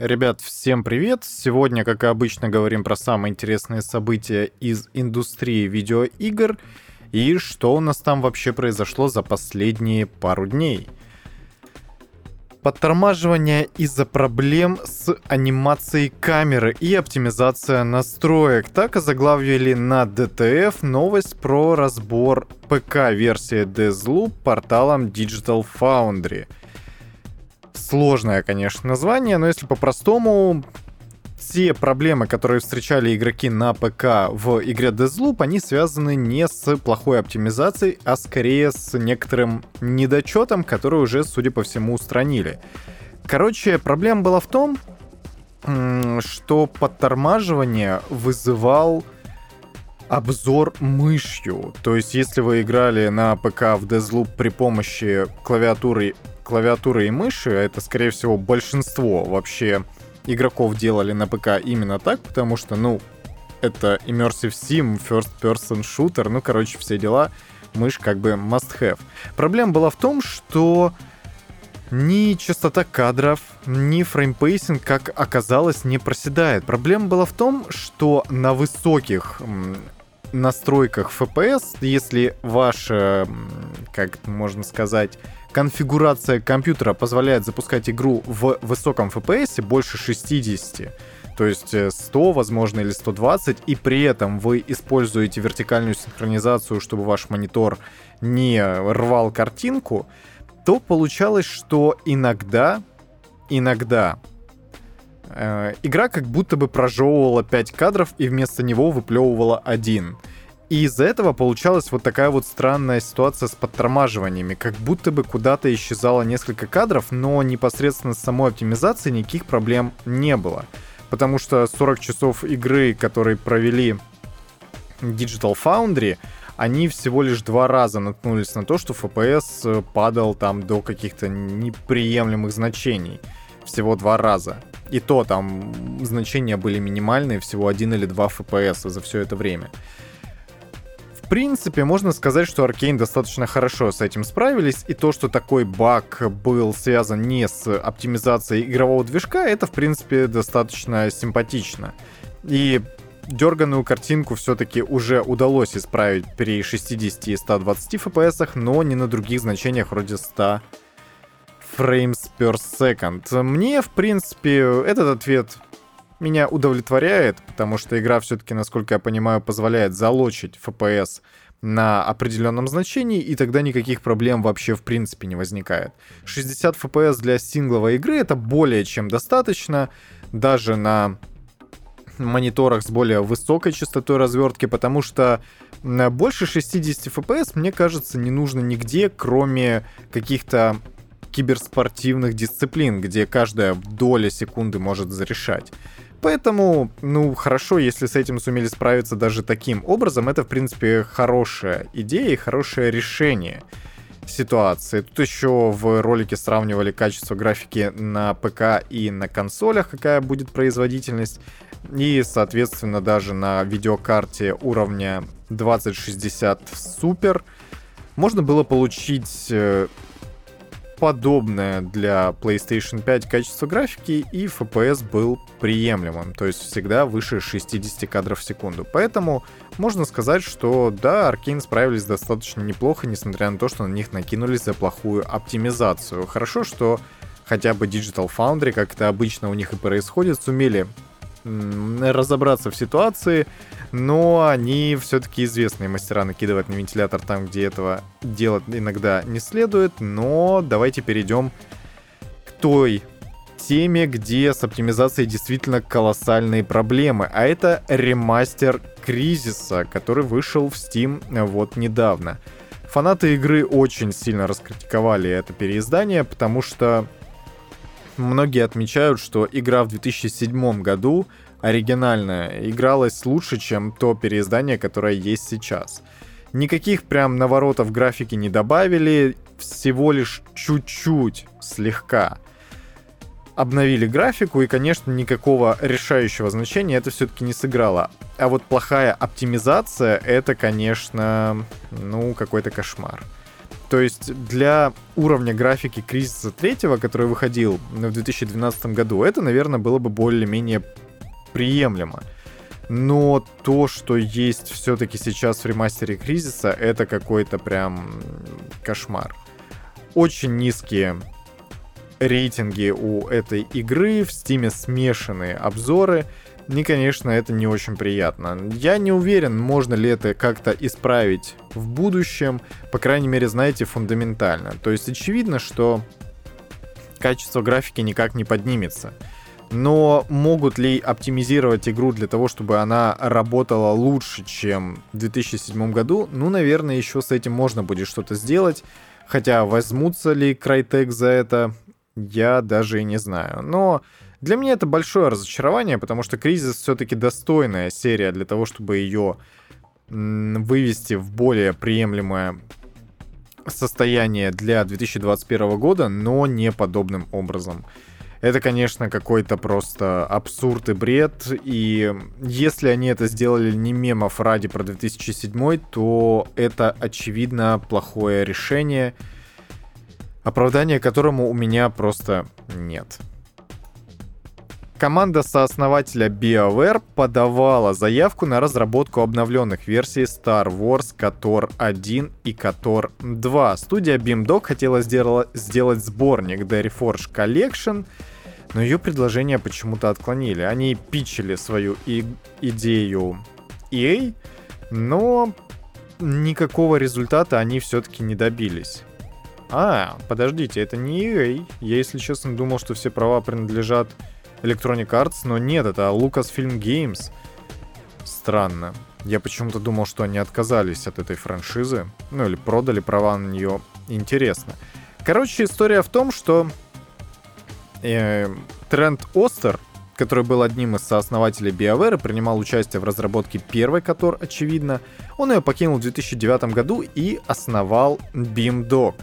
Ребят, всем привет! Сегодня, как и обычно, говорим про самые интересные события из индустрии видеоигр и что у нас там вообще произошло за последние пару дней. Подтормаживание из-за проблем с анимацией камеры и оптимизация настроек. Так озаглавили на DTF новость про разбор ПК-версии Deathloop порталом Digital Foundry – Сложное, конечно, название, но если по-простому, все проблемы, которые встречали игроки на ПК в игре Deathloop, они связаны не с плохой оптимизацией, а скорее с некоторым недочетом, который уже, судя по всему, устранили. Короче, проблема была в том, что подтормаживание вызывал обзор мышью. То есть, если вы играли на ПК в Deathloop при помощи клавиатуры клавиатуры и мыши, а это, скорее всего, большинство вообще игроков делали на ПК именно так, потому что, ну, это Immersive Sim, First Person Shooter, ну, короче, все дела, мышь как бы must have. Проблема была в том, что ни частота кадров, ни frame pacing, как оказалось, не проседает. Проблема была в том, что на высоких настройках FPS, если ваша, как можно сказать, конфигурация компьютера позволяет запускать игру в высоком FPS больше 60, то есть 100, э, возможно, или 120, и при этом вы используете вертикальную синхронизацию, чтобы ваш монитор не рвал картинку, то получалось, что иногда, иногда э, игра как будто бы прожевывала 5 кадров и вместо него выплевывала один. И из-за этого получалась вот такая вот странная ситуация с подтормаживаниями. Как будто бы куда-то исчезало несколько кадров, но непосредственно с самой оптимизацией никаких проблем не было. Потому что 40 часов игры, которые провели Digital Foundry, они всего лишь два раза наткнулись на то, что FPS падал там до каких-то неприемлемых значений. Всего два раза. И то там значения были минимальные, всего один или два FPS за все это время принципе, можно сказать, что Arkane достаточно хорошо с этим справились, и то, что такой баг был связан не с оптимизацией игрового движка, это, в принципе, достаточно симпатично. И дерганую картинку все-таки уже удалось исправить при 60 и 120 FPS, но не на других значениях вроде 100 frames per second. Мне, в принципе, этот ответ меня удовлетворяет, потому что игра все-таки, насколько я понимаю, позволяет залочить FPS на определенном значении, и тогда никаких проблем вообще в принципе не возникает. 60 FPS для сингловой игры это более чем достаточно, даже на мониторах с более высокой частотой развертки, потому что больше 60 FPS, мне кажется, не нужно нигде, кроме каких-то киберспортивных дисциплин, где каждая доля секунды может зарешать. Поэтому, ну, хорошо, если с этим сумели справиться даже таким образом, это, в принципе, хорошая идея и хорошее решение ситуации. Тут еще в ролике сравнивали качество графики на ПК и на консолях, какая будет производительность. И, соответственно, даже на видеокарте уровня 2060 Super можно было получить э, подобное для PlayStation 5 качество графики, и FPS был приемлемым, то есть всегда выше 60 кадров в секунду. Поэтому можно сказать, что да, Arkane справились достаточно неплохо, несмотря на то, что на них накинулись за плохую оптимизацию. Хорошо, что хотя бы Digital Foundry, как это обычно у них и происходит, сумели разобраться в ситуации, но они все-таки известные мастера накидывать на вентилятор там, где этого делать иногда не следует, но давайте перейдем к той теме, где с оптимизацией действительно колоссальные проблемы, а это ремастер Кризиса, который вышел в Steam вот недавно. Фанаты игры очень сильно раскритиковали это переиздание, потому что многие отмечают, что игра в 2007 году оригинальная игралась лучше, чем то переиздание, которое есть сейчас. Никаких прям наворотов графики не добавили, всего лишь чуть-чуть, слегка обновили графику, и, конечно, никакого решающего значения это все-таки не сыграло. А вот плохая оптимизация, это, конечно, ну, какой-то кошмар. То есть для уровня графики Кризиса третьего, который выходил в 2012 году, это, наверное, было бы более-менее приемлемо. Но то, что есть все-таки сейчас в ремастере Кризиса, это какой-то прям кошмар. Очень низкие рейтинги у этой игры, в стиме смешанные обзоры. И, конечно, это не очень приятно. Я не уверен, можно ли это как-то исправить в будущем, по крайней мере, знаете, фундаментально. То есть очевидно, что качество графики никак не поднимется. Но могут ли оптимизировать игру для того, чтобы она работала лучше, чем в 2007 году? Ну, наверное, еще с этим можно будет что-то сделать. Хотя возьмутся ли Crytek за это, я даже и не знаю. Но для меня это большое разочарование, потому что Кризис все-таки достойная серия для того, чтобы ее вывести в более приемлемое состояние для 2021 года, но не подобным образом. Это, конечно, какой-то просто абсурд и бред. И если они это сделали не мемов ради про 2007, то это, очевидно, плохое решение, оправдания которому у меня просто нет. Команда сооснователя BioWare подавала заявку на разработку обновленных версий Star Wars KOTOR 1 и KOTOR 2. Студия BeamDog хотела сделать сборник The Reforged Collection, но ее предложение почему-то отклонили. Они питчили свою и идею EA, но никакого результата они все-таки не добились. А, подождите, это не EA. Я, если честно, думал, что все права принадлежат Electronic Arts, но нет, это Lucasfilm Games. Странно. Я почему-то думал, что они отказались от этой франшизы. Ну или продали права на нее. Интересно. Короче, история в том, что э, Трент Остер, который был одним из сооснователей BioWare принимал участие в разработке первой Котор, очевидно, он ее покинул в 2009 году и основал BeamDog.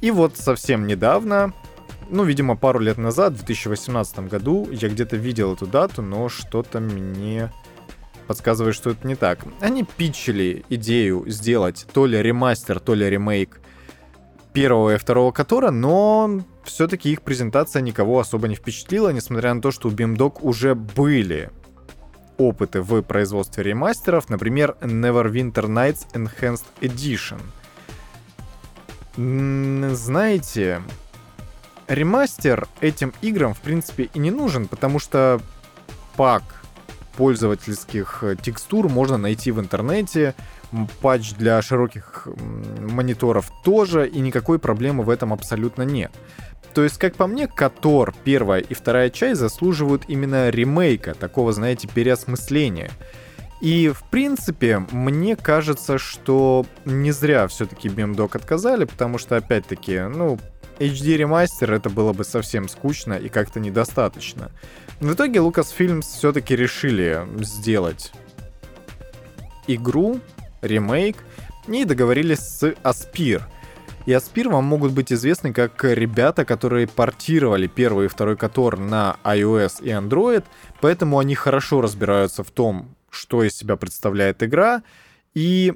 И вот совсем недавно ну, видимо, пару лет назад, в 2018 году, я где-то видел эту дату, но что-то мне подсказывает, что это не так. Они питчили идею сделать то ли ремастер, то ли ремейк первого и второго Котора, но все-таки их презентация никого особо не впечатлила, несмотря на то, что у BeamDog уже были опыты в производстве ремастеров, например, Neverwinter Nights Enhanced Edition. Знаете, ремастер этим играм, в принципе, и не нужен, потому что пак пользовательских э, текстур можно найти в интернете, патч для широких мониторов тоже, и никакой проблемы в этом абсолютно нет. То есть, как по мне, Котор, первая и вторая часть заслуживают именно ремейка, такого, знаете, переосмысления. И, в принципе, мне кажется, что не зря все-таки BeamDog отказали, потому что, опять-таки, ну, HD ремастер это было бы совсем скучно и как-то недостаточно. В итоге Lucasfilm все-таки решили сделать игру, ремейк, и договорились с Aspir. И Aspir вам могут быть известны как ребята, которые портировали первый и второй Котор на iOS и Android, поэтому они хорошо разбираются в том, что из себя представляет игра, и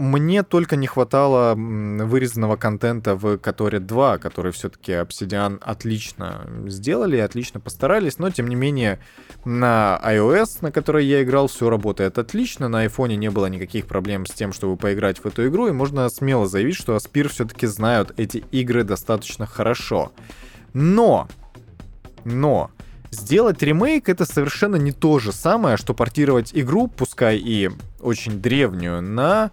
мне только не хватало вырезанного контента в Которе 2, который все-таки Obsidian отлично сделали, отлично постарались, но тем не менее на iOS, на которой я играл, все работает отлично, на iPhone не было никаких проблем с тем, чтобы поиграть в эту игру, и можно смело заявить, что Aspir все-таки знают эти игры достаточно хорошо. Но, но, Сделать ремейк это совершенно не то же самое, что портировать игру, пускай и очень древнюю, на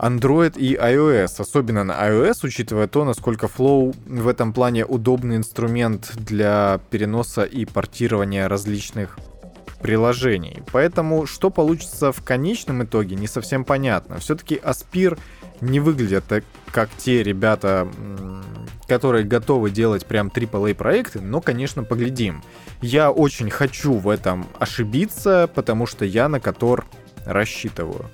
Android и iOS, особенно на iOS, учитывая то, насколько Flow в этом плане удобный инструмент для переноса и портирования различных приложений. Поэтому, что получится в конечном итоге, не совсем понятно. Все-таки Aspir не выглядят так, как те ребята, которые готовы делать прям AAA проекты, но, конечно, поглядим. Я очень хочу в этом ошибиться, потому что я на Котор рассчитываю.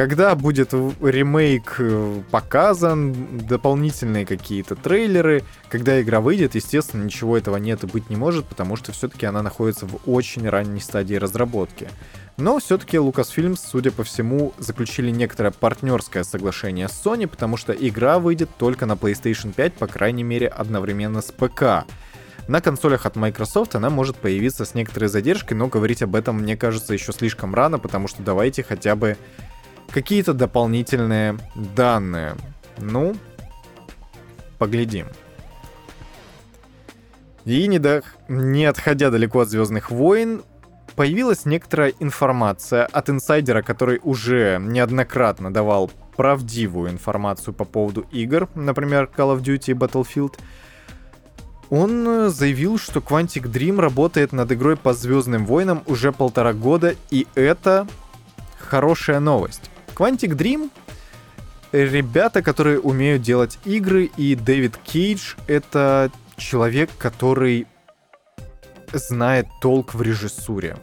Когда будет ремейк э, показан, дополнительные какие-то трейлеры, когда игра выйдет, естественно, ничего этого нет и быть не может, потому что все-таки она находится в очень ранней стадии разработки. Но все-таки Lucasfilm, судя по всему, заключили некоторое партнерское соглашение с Sony, потому что игра выйдет только на PlayStation 5, по крайней мере, одновременно с ПК. На консолях от Microsoft она может появиться с некоторой задержкой, но говорить об этом, мне кажется, еще слишком рано, потому что давайте хотя бы какие-то дополнительные данные. Ну, поглядим. И не, до... не отходя далеко от Звездных войн, появилась некоторая информация от инсайдера, который уже неоднократно давал правдивую информацию по поводу игр, например, Call of Duty и Battlefield. Он э, заявил, что Quantic Dream работает над игрой по Звездным войнам уже полтора года, и это хорошая новость. Quantic Dream ребята, которые умеют делать игры, и Дэвид Кейдж — это человек, который знает толк в режиссуре.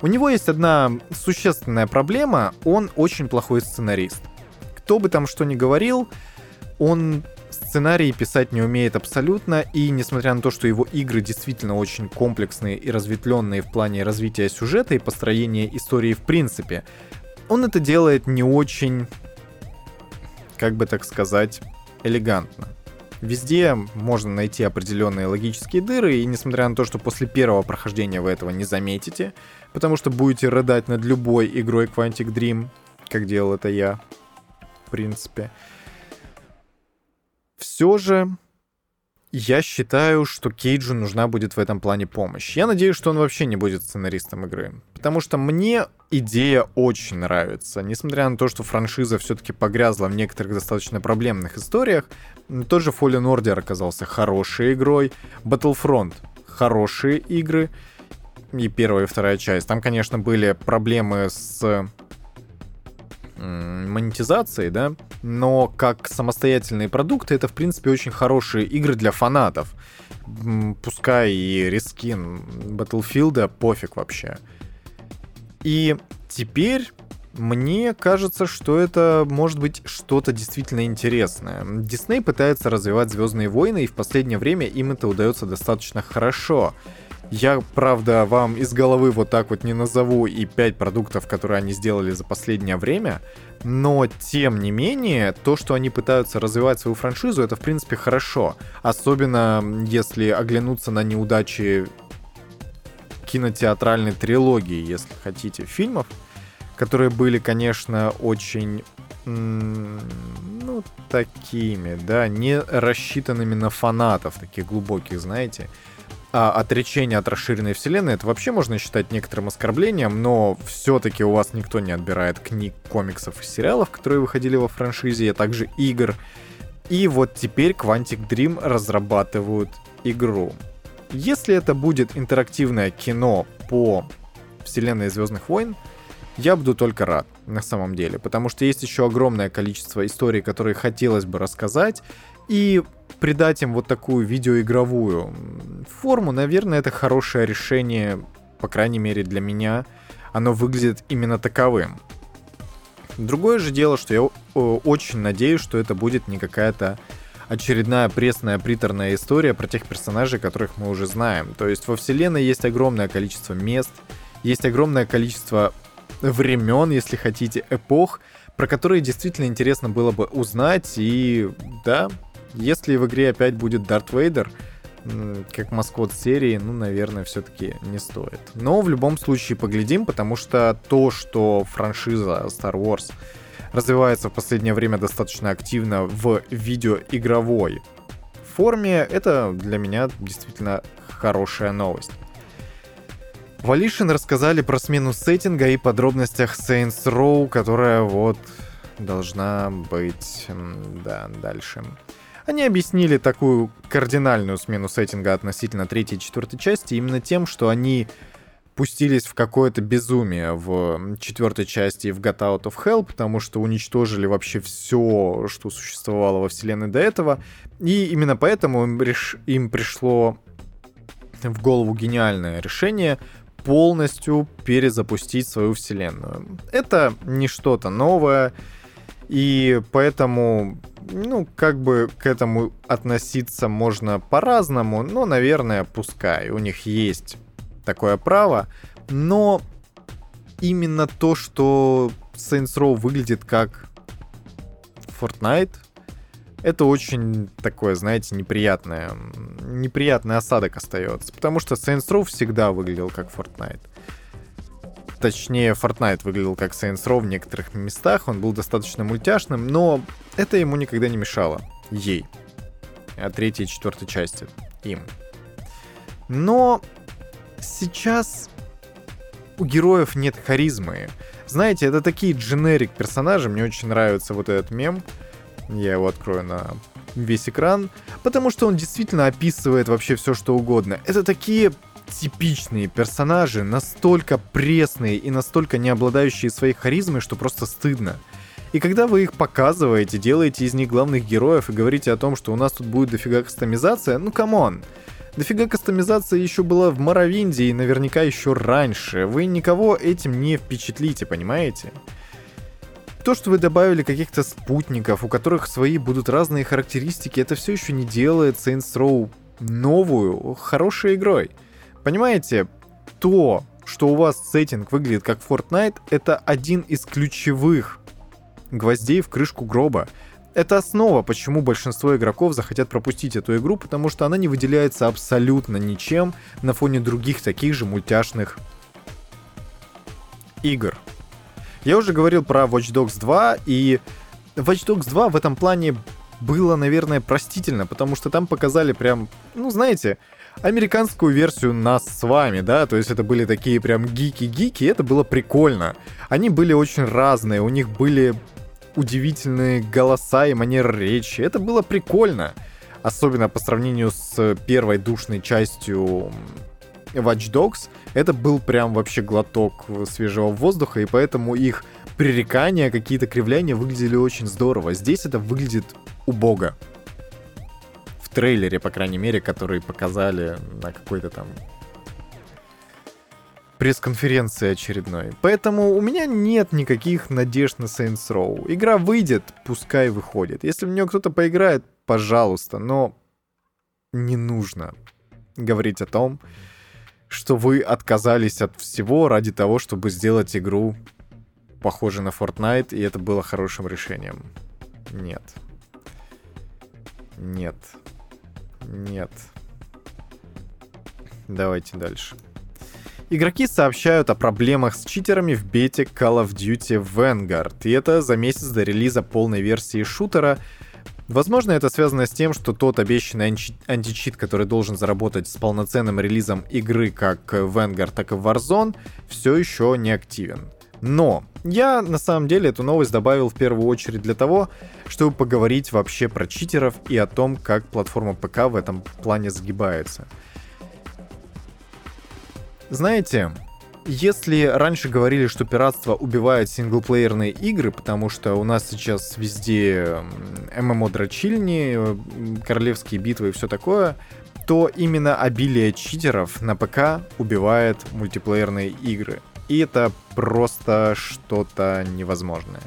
У него есть одна существенная проблема, он очень плохой сценарист. Кто бы там что ни говорил, он сценарии писать не умеет абсолютно, и несмотря на то, что его игры действительно очень комплексные и разветвленные в плане развития сюжета и построения истории в принципе, он это делает не очень, как бы так сказать, элегантно. Везде можно найти определенные логические дыры, и несмотря на то, что после первого прохождения вы этого не заметите, потому что будете рыдать над любой игрой Quantic Dream, как делал это я, в принципе, все же я считаю, что Кейджу нужна будет в этом плане помощь. Я надеюсь, что он вообще не будет сценаристом игры. Потому что мне идея очень нравится. Несмотря на то, что франшиза все-таки погрязла в некоторых достаточно проблемных историях, тот же Fallen Order оказался хорошей игрой. Battlefront — хорошие игры. И первая и вторая часть. Там, конечно, были проблемы с монетизацией, да, но как самостоятельные продукты это, в принципе, очень хорошие игры для фанатов. Пускай и рискин Battlefield, пофиг вообще. И теперь мне кажется, что это может быть что-то действительно интересное. Дисней пытается развивать Звездные войны, и в последнее время им это удается достаточно хорошо. Я, правда, вам из головы вот так вот не назову и 5 продуктов, которые они сделали за последнее время, но, тем не менее, то, что они пытаются развивать свою франшизу, это, в принципе, хорошо. Особенно, если оглянуться на неудачи кинотеатральной трилогии, если хотите, фильмов, которые были, конечно, очень ну, такими, да, не рассчитанными на фанатов, таких глубоких, знаете а, отречение от расширенной вселенной, это вообще можно считать некоторым оскорблением, но все-таки у вас никто не отбирает книг, комиксов и сериалов, которые выходили во франшизе, а также игр. И вот теперь Quantic Dream разрабатывают игру. Если это будет интерактивное кино по вселенной Звездных войн, я буду только рад, на самом деле, потому что есть еще огромное количество историй, которые хотелось бы рассказать, и придать им вот такую видеоигровую форму, наверное, это хорошее решение, по крайней мере для меня. Оно выглядит именно таковым. Другое же дело, что я очень надеюсь, что это будет не какая-то очередная пресная, приторная история про тех персонажей, которых мы уже знаем. То есть во вселенной есть огромное количество мест, есть огромное количество времен, если хотите, эпох, про которые действительно интересно было бы узнать. И да, если в игре опять будет Дарт Вейдер, как маскот серии, ну, наверное, все-таки не стоит. Но в любом случае поглядим, потому что то, что франшиза Star Wars развивается в последнее время достаточно активно в видеоигровой форме, это для меня действительно хорошая новость. Валишин рассказали про смену сеттинга и подробностях Saints Row, которая вот должна быть, да, дальше. Они объяснили такую кардинальную смену сеттинга относительно третьей и четвертой части именно тем, что они пустились в какое-то безумие в четвертой части в Got Out of Hell, потому что уничтожили вообще все, что существовало во вселенной до этого. И именно поэтому им, реш... им пришло в голову гениальное решение полностью перезапустить свою вселенную. Это не что-то новое, и поэтому, ну, как бы к этому относиться можно по-разному, но, наверное, пускай. У них есть такое право, но именно то, что Saints Row выглядит как Fortnite, это очень такое, знаете, неприятное, неприятный осадок остается, потому что Saints Row всегда выглядел как Fortnite. Точнее, Fortnite выглядел как Saints Row в некоторых местах, он был достаточно мультяшным, но это ему никогда не мешало. Ей. А третьей и четвертой части. Им. Но сейчас у героев нет харизмы. Знаете, это такие дженерик персонажи, мне очень нравится вот этот мем, я его открою на весь экран, потому что он действительно описывает вообще все, что угодно. Это такие типичные персонажи, настолько пресные и настолько не обладающие своей харизмой, что просто стыдно. И когда вы их показываете, делаете из них главных героев и говорите о том, что у нас тут будет дофига кастомизация, ну come on. Дофига кастомизация еще была в Morrowind е и наверняка еще раньше. Вы никого этим не впечатлите, понимаете? То, что вы добавили каких-то спутников, у которых свои будут разные характеристики, это все еще не делает Saints Row новую, хорошей игрой. Понимаете, то, что у вас сеттинг выглядит как Fortnite, это один из ключевых гвоздей в крышку гроба. Это основа, почему большинство игроков захотят пропустить эту игру, потому что она не выделяется абсолютно ничем на фоне других таких же мультяшных игр. Я уже говорил про Watch Dogs 2, и Watch Dogs 2 в этом плане было, наверное, простительно, потому что там показали прям, ну, знаете, американскую версию нас с вами, да, то есть это были такие прям гики-гики, это было прикольно. Они были очень разные, у них были удивительные голоса и манеры речи, это было прикольно. Особенно по сравнению с первой душной частью Watch Dogs, это был прям вообще глоток свежего воздуха, и поэтому их пререкания, какие-то кривляния выглядели очень здорово. Здесь это выглядит убого. В трейлере, по крайней мере, который показали на какой-то там пресс-конференции очередной. Поэтому у меня нет никаких надежд на Saints Row. Игра выйдет, пускай выходит. Если в нее кто-то поиграет, пожалуйста, но не нужно говорить о том, что вы отказались от всего ради того, чтобы сделать игру похожей на Fortnite, и это было хорошим решением. Нет. Нет. Нет. Давайте дальше. Игроки сообщают о проблемах с читерами в бете Call of Duty Vanguard, и это за месяц до релиза полной версии шутера, Возможно, это связано с тем, что тот обещанный анти- античит, который должен заработать с полноценным релизом игры как Vanguard, так и Warzone, все еще не активен. Но я на самом деле эту новость добавил в первую очередь для того, чтобы поговорить вообще про читеров и о том, как платформа ПК в этом плане сгибается. Знаете, если раньше говорили, что пиратство убивает синглплеерные игры, потому что у нас сейчас везде ММО-дрочильни, королевские битвы и все такое, то именно обилие читеров на ПК убивает мультиплеерные игры. И это просто что-то невозможное.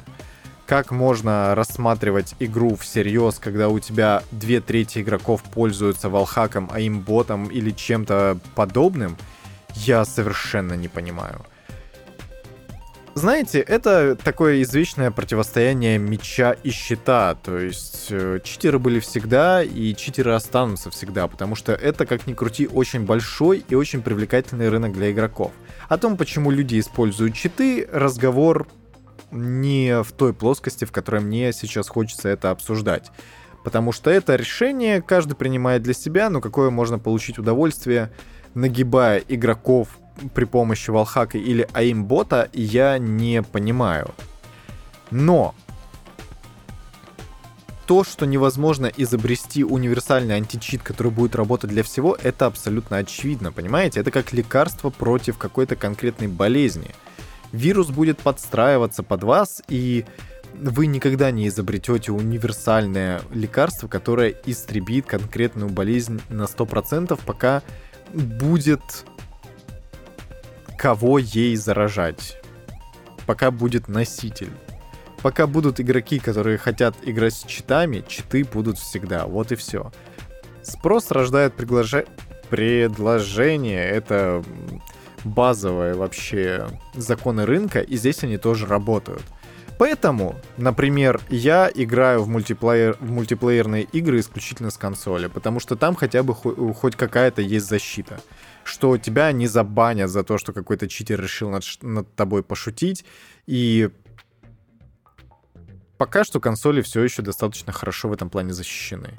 Как можно рассматривать игру всерьез, когда у тебя две трети игроков пользуются валхаком, а им ботом или чем-то подобным — я совершенно не понимаю. Знаете, это такое извечное противостояние меча и щита. То есть э, читеры были всегда, и читеры останутся всегда, потому что это, как ни крути, очень большой и очень привлекательный рынок для игроков. О том, почему люди используют читы, разговор не в той плоскости, в которой мне сейчас хочется это обсуждать. Потому что это решение каждый принимает для себя, но какое можно получить удовольствие – нагибая игроков при помощи валхака или аимбота, я не понимаю. Но то, что невозможно изобрести универсальный античит, который будет работать для всего, это абсолютно очевидно, понимаете? Это как лекарство против какой-то конкретной болезни. Вирус будет подстраиваться под вас, и вы никогда не изобретете универсальное лекарство, которое истребит конкретную болезнь на 100%, пока будет кого ей заражать. Пока будет носитель. Пока будут игроки, которые хотят играть с читами, читы будут всегда. Вот и все. Спрос рождает приглажа... предложение. Это базовые вообще законы рынка, и здесь они тоже работают. Поэтому, например, я играю в, мультиплеер, в мультиплеерные игры исключительно с консоли, потому что там хотя бы хоть какая-то есть защита. Что тебя не забанят за то, что какой-то читер решил над, над тобой пошутить. И пока что консоли все еще достаточно хорошо в этом плане защищены.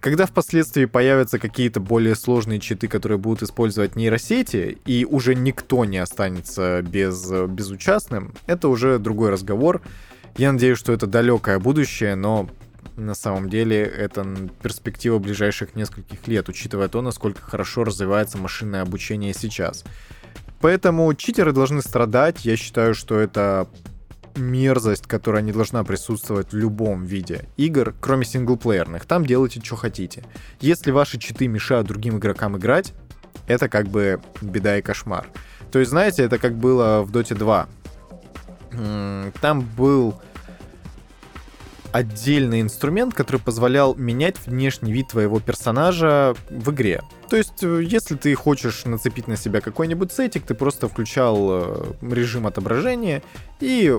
Когда впоследствии появятся какие-то более сложные читы, которые будут использовать нейросети, и уже никто не останется без, безучастным, это уже другой разговор. Я надеюсь, что это далекое будущее, но на самом деле это перспектива ближайших нескольких лет, учитывая то, насколько хорошо развивается машинное обучение сейчас. Поэтому читеры должны страдать. Я считаю, что это мерзость, которая не должна присутствовать в любом виде игр, кроме синглплеерных. Там делайте, что хотите. Если ваши читы мешают другим игрокам играть, это как бы беда и кошмар. То есть, знаете, это как было в Dota 2. Там был отдельный инструмент, который позволял менять внешний вид твоего персонажа в игре. То есть, э, если ты хочешь нацепить на себя какой-нибудь сетик, ты просто включал э, режим отображения, и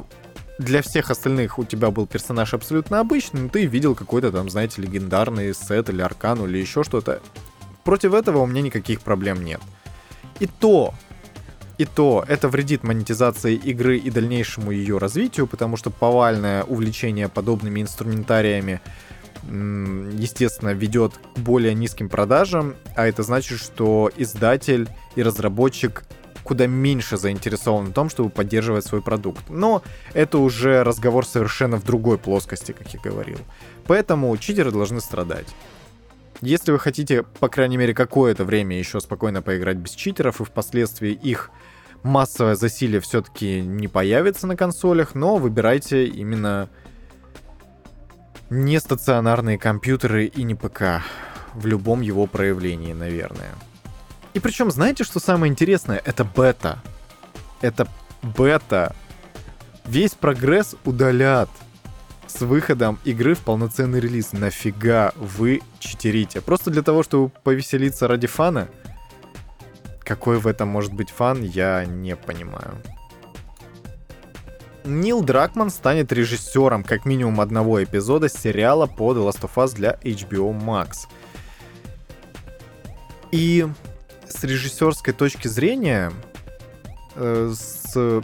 для всех остальных у тебя был персонаж абсолютно обычный, но ты видел какой-то там, знаете, легендарный сет или аркану или еще что-то. Против этого у меня никаких проблем нет. И то, и то это вредит монетизации игры и дальнейшему ее развитию, потому что повальное увлечение подобными инструментариями естественно, ведет к более низким продажам, а это значит, что издатель и разработчик куда меньше заинтересован в том, чтобы поддерживать свой продукт. Но это уже разговор совершенно в другой плоскости, как я говорил. Поэтому читеры должны страдать. Если вы хотите, по крайней мере, какое-то время еще спокойно поиграть без читеров, и впоследствии их массовое засилие все-таки не появится на консолях, но выбирайте именно не стационарные компьютеры и не ПК в любом его проявлении, наверное. И причем, знаете, что самое интересное? Это бета. Это бета. Весь прогресс удалят с выходом игры в полноценный релиз. Нафига вы читерите? Просто для того, чтобы повеселиться ради фана? Какой в этом может быть фан, я не понимаю. Нил Дракман станет режиссером как минимум одного эпизода сериала по The Last of Us для HBO Max. И с режиссерской точки зрения, э, с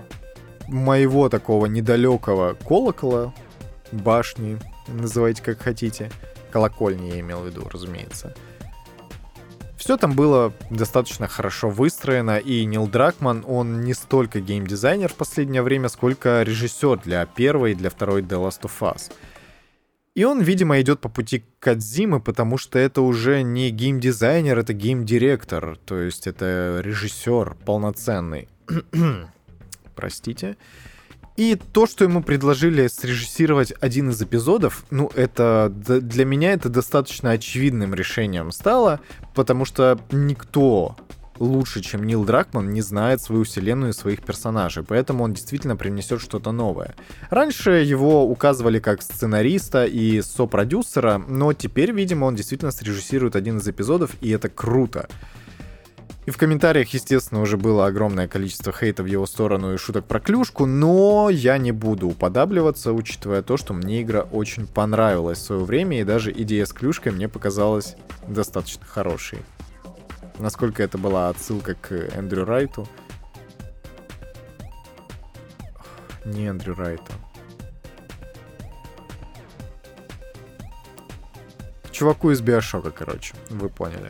моего такого недалекого колокола, башни, называйте как хотите, колокольни я имел в виду, разумеется. Все там было достаточно хорошо выстроено, и Нил Дракман, он не столько геймдизайнер в последнее время, сколько режиссер для первой и для второй The Last of Us. И он, видимо, идет по пути Кадзимы, потому что это уже не геймдизайнер, это геймдиректор, то есть это режиссер полноценный. Простите. И то, что ему предложили срежиссировать один из эпизодов, ну, это для меня это достаточно очевидным решением стало, потому что никто лучше, чем Нил Дракман, не знает свою вселенную и своих персонажей, поэтому он действительно принесет что-то новое. Раньше его указывали как сценариста и сопродюсера, но теперь, видимо, он действительно срежиссирует один из эпизодов, и это круто. И в комментариях, естественно, уже было огромное количество хейта в его сторону и шуток про клюшку, но я не буду уподабливаться, учитывая то, что мне игра очень понравилась в свое время, и даже идея с клюшкой мне показалась достаточно хорошей насколько это была отсылка к Эндрю Райту. Не Эндрю Райту. Чуваку из Биошока, короче, вы поняли.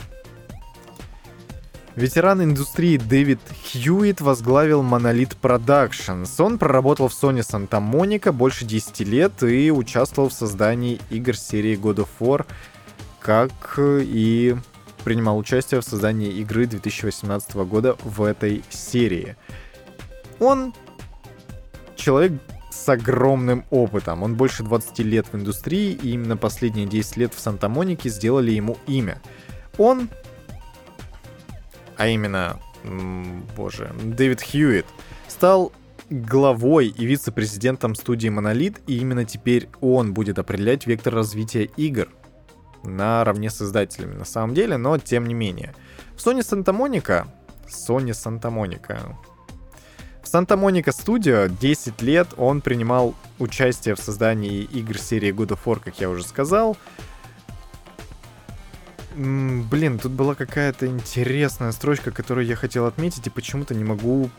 Ветеран индустрии Дэвид Хьюитт возглавил Monolith Productions. Он проработал в Sony Santa Monica больше 10 лет и участвовал в создании игр серии God of War, как и принимал участие в создании игры 2018 года в этой серии. Он человек с огромным опытом. Он больше 20 лет в индустрии, и именно последние 10 лет в Санта-Монике сделали ему имя. Он, а именно боже, Дэвид Хьюитт стал главой и вице-президентом студии Monolith, и именно теперь он будет определять вектор развития игр наравне с издателями на самом деле, но тем не менее. В Sony Santa Monica, Sony Santa Monica, в Santa Monica Studio 10 лет он принимал участие в создании игр серии God of War, как я уже сказал. Блин, тут была какая-то интересная строчка, которую я хотел отметить, и почему-то не могу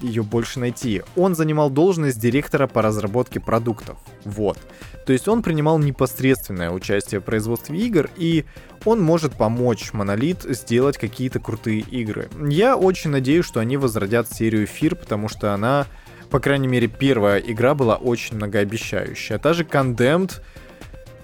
ее больше найти. Он занимал должность директора по разработке продуктов. Вот. То есть он принимал непосредственное участие в производстве игр, и он может помочь Monolith сделать какие-то крутые игры. Я очень надеюсь, что они возродят серию Фир, потому что она, по крайней мере, первая игра была очень многообещающая. Та же Condemned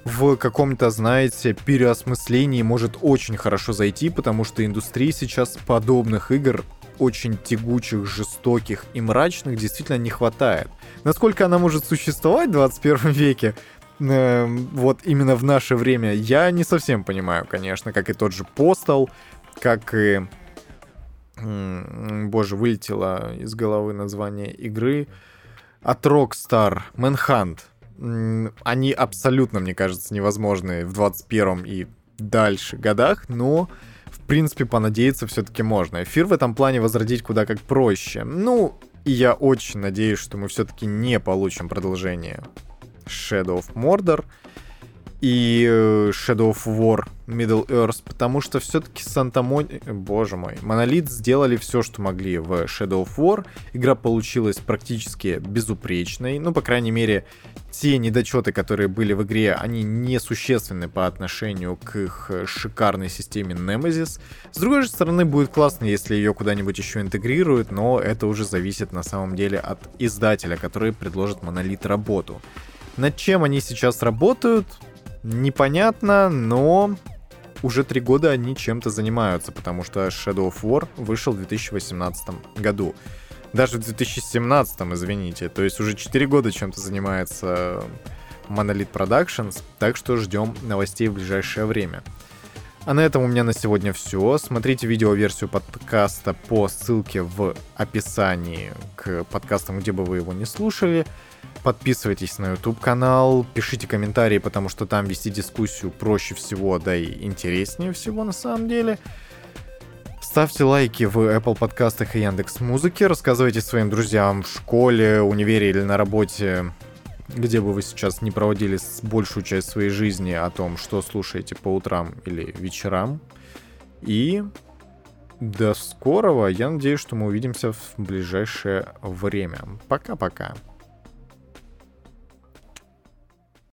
в каком-то, знаете, переосмыслении может очень хорошо зайти, потому что индустрии сейчас подобных игр очень тягучих, жестоких и мрачных действительно не хватает. Насколько она может существовать в 21 веке, э, вот именно в наше время, я не совсем понимаю, конечно, как и тот же Постал, как и... Боже, вылетело из головы название игры. От Rockstar, Manhunt. Они абсолютно, мне кажется, невозможны в 21 и дальше годах, но принципе, понадеяться все-таки можно. Эфир в этом плане возродить куда как проще. Ну, и я очень надеюсь, что мы все-таки не получим продолжение Shadow of Mordor и э, Shadow of War Middle Earth, потому что все-таки Санта Мон... Боже мой. Монолит сделали все, что могли в Shadow of War. Игра получилась практически безупречной. Ну, по крайней мере, те недочеты, которые были в игре, они несущественны по отношению к их шикарной системе Nemesis. С другой же стороны, будет классно, если ее куда-нибудь еще интегрируют, но это уже зависит на самом деле от издателя, который предложит Монолит работу. Над чем они сейчас работают, непонятно, но уже три года они чем-то занимаются, потому что Shadow of War вышел в 2018 году. Даже в 2017, извините. То есть уже 4 года чем-то занимается Monolith Productions, так что ждем новостей в ближайшее время. А на этом у меня на сегодня все. Смотрите видеоверсию подкаста по ссылке в описании к подкастам, где бы вы его не слушали. Подписывайтесь на YouTube канал, пишите комментарии, потому что там вести дискуссию проще всего, да и интереснее всего на самом деле. Ставьте лайки в Apple подкастах и Яндекс Музыке, рассказывайте своим друзьям в школе, универе или на работе, где бы вы сейчас не проводили большую часть своей жизни о том, что слушаете по утрам или вечерам. И до скорого. Я надеюсь, что мы увидимся в ближайшее время. Пока-пока.